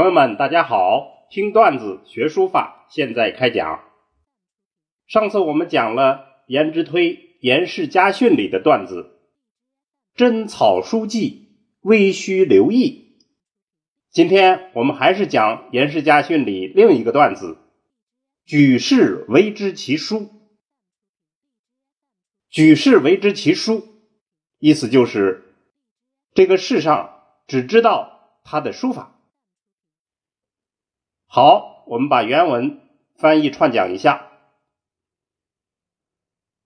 朋友们，大家好！听段子学书法，现在开讲。上次我们讲了颜之推《颜氏家训》里的段子：“真草书记，微须留意。”今天我们还是讲《颜氏家训》里另一个段子：“举世为之其书。”举世为之其书，意思就是这个世上只知道他的书法。好，我们把原文翻译串讲一下。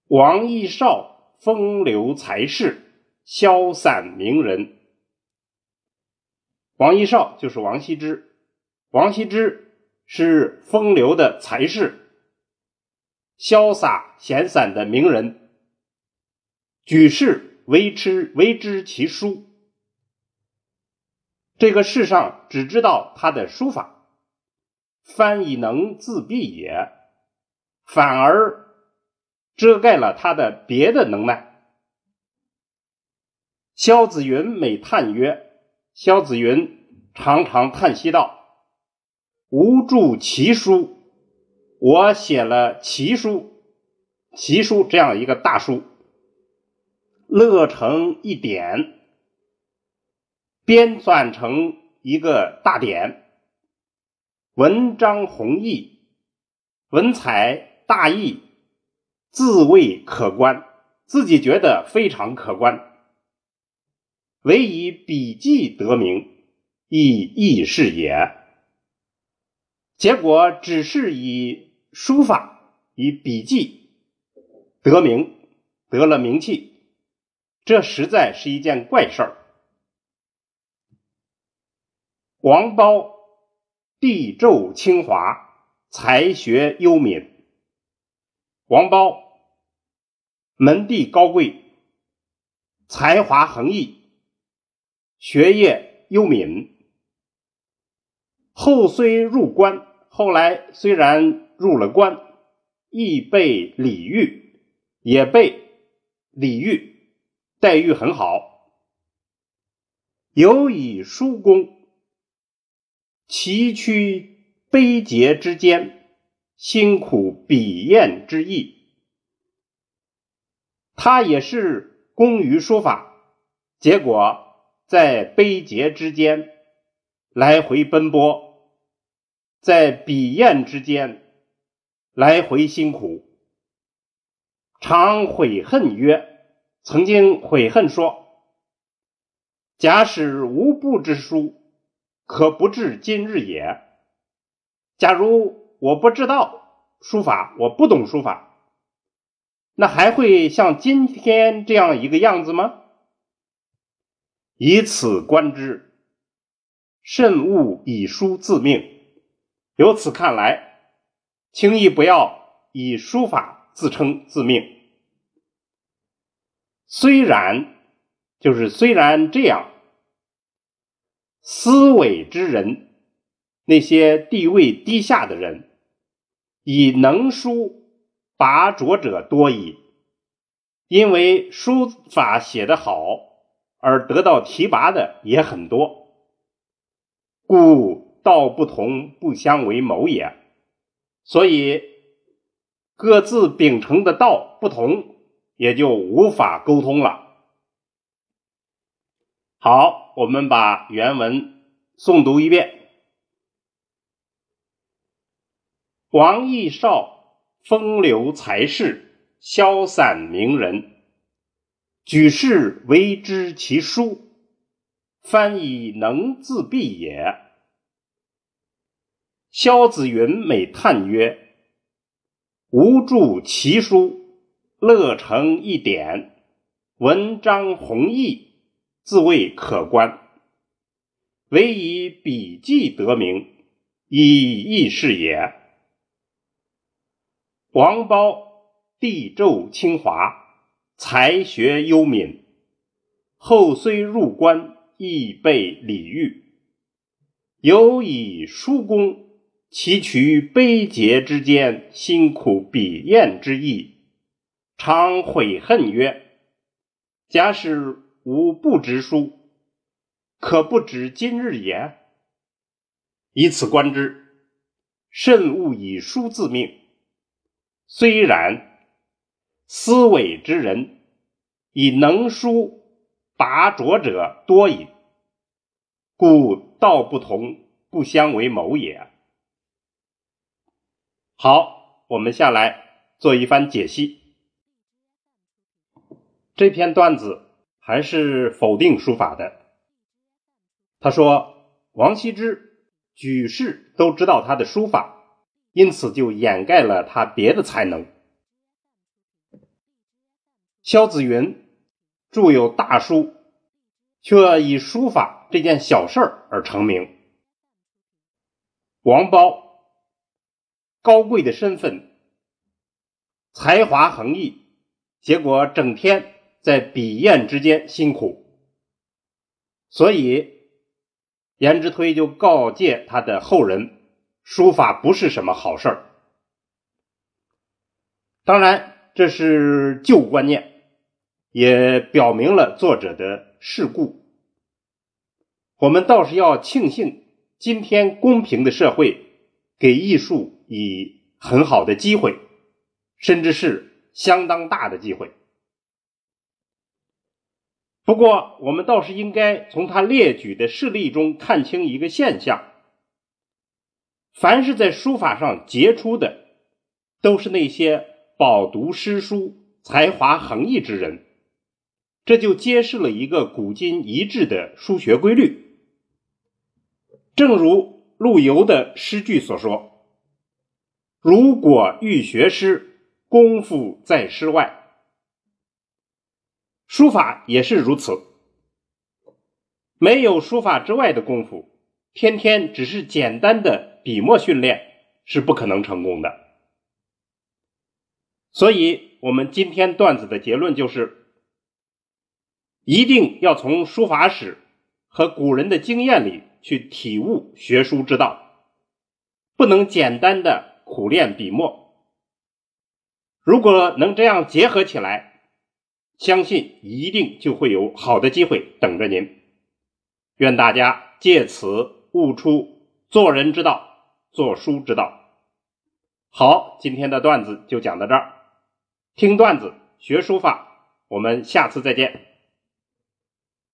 王逸少，风流才士，潇洒名人。王逸少就是王羲之，王羲之是风流的才士，潇洒闲散的名人。举世为之为之其书，这个世上只知道他的书法。翻以能自毙也，反而遮盖了他的别的能耐。萧子云每叹曰：“萧子云常常叹息道：‘吾著奇书，我写了奇书，奇书这样一个大书，乐成一点，编纂成一个大典。’”文章宏毅，文采大义，自谓可观，自己觉得非常可观。唯以笔记得名，亦亦是也。结果只是以书法、以笔记得名，得了名气，这实在是一件怪事儿。王褒。地胄清华，才学优敏。王褒门第高贵，才华横溢，学业优敏。后虽入关，后来虽然入了关，亦被礼遇，也被礼遇，待遇很好。有以书功。崎岖悲节之间，辛苦笔砚之意。他也是工于书法，结果在悲节之间来回奔波，在笔砚之间来回辛苦，常悔恨曰：“曾经悔恨说，假使无不之书。”可不至今日也。假如我不知道书法，我不懂书法，那还会像今天这样一个样子吗？以此观之，慎勿以书自命。由此看来，轻易不要以书法自称自命。虽然，就是虽然这样。思伪之人，那些地位低下的人，以能书拔擢者多矣。因为书法写得好而得到提拔的也很多，故道不同不相为谋也。所以各自秉承的道不同，也就无法沟通了。好。我们把原文诵读一遍。王逸少，风流才士，潇洒名人，举世为之其书，翻以能自毙也。萧子云每叹曰：“吾著奇书，乐成一点，文章宏义。”自谓可观，唯以笔记得名，亦亦是也。王褒地胄清华，才学优敏，后虽入关，亦被礼遇。有以书功，崎岖悲节之间，辛苦笔砚之意，常悔恨曰：“假使。”吾不知书，可不止今日也。以此观之，慎勿以书自命。虽然，思伟之人，以能书拔拙者多矣。故道不同，不相为谋也。好，我们下来做一番解析。这篇段子还是否定书法的。他说，王羲之举世都知道他的书法，因此就掩盖了他别的才能。萧子云著有大书，却以书法这件小事而成名。王褒。高贵的身份，才华横溢，结果整天在笔砚之间辛苦，所以颜之推就告诫他的后人，书法不是什么好事儿。当然，这是旧观念，也表明了作者的世故。我们倒是要庆幸，今天公平的社会给艺术。以很好的机会，甚至是相当大的机会。不过，我们倒是应该从他列举的事例中看清一个现象：凡是在书法上杰出的，都是那些饱读诗书、才华横溢之人。这就揭示了一个古今一致的书学规律。正如陆游的诗句所说。如果欲学诗，功夫在诗外。书法也是如此，没有书法之外的功夫，天天只是简单的笔墨训练是不可能成功的。所以，我们今天段子的结论就是：一定要从书法史和古人的经验里去体悟学书之道，不能简单的。苦练笔墨，如果能这样结合起来，相信一定就会有好的机会等着您。愿大家借此悟出做人之道、做书之道。好，今天的段子就讲到这儿。听段子学书法，我们下次再见。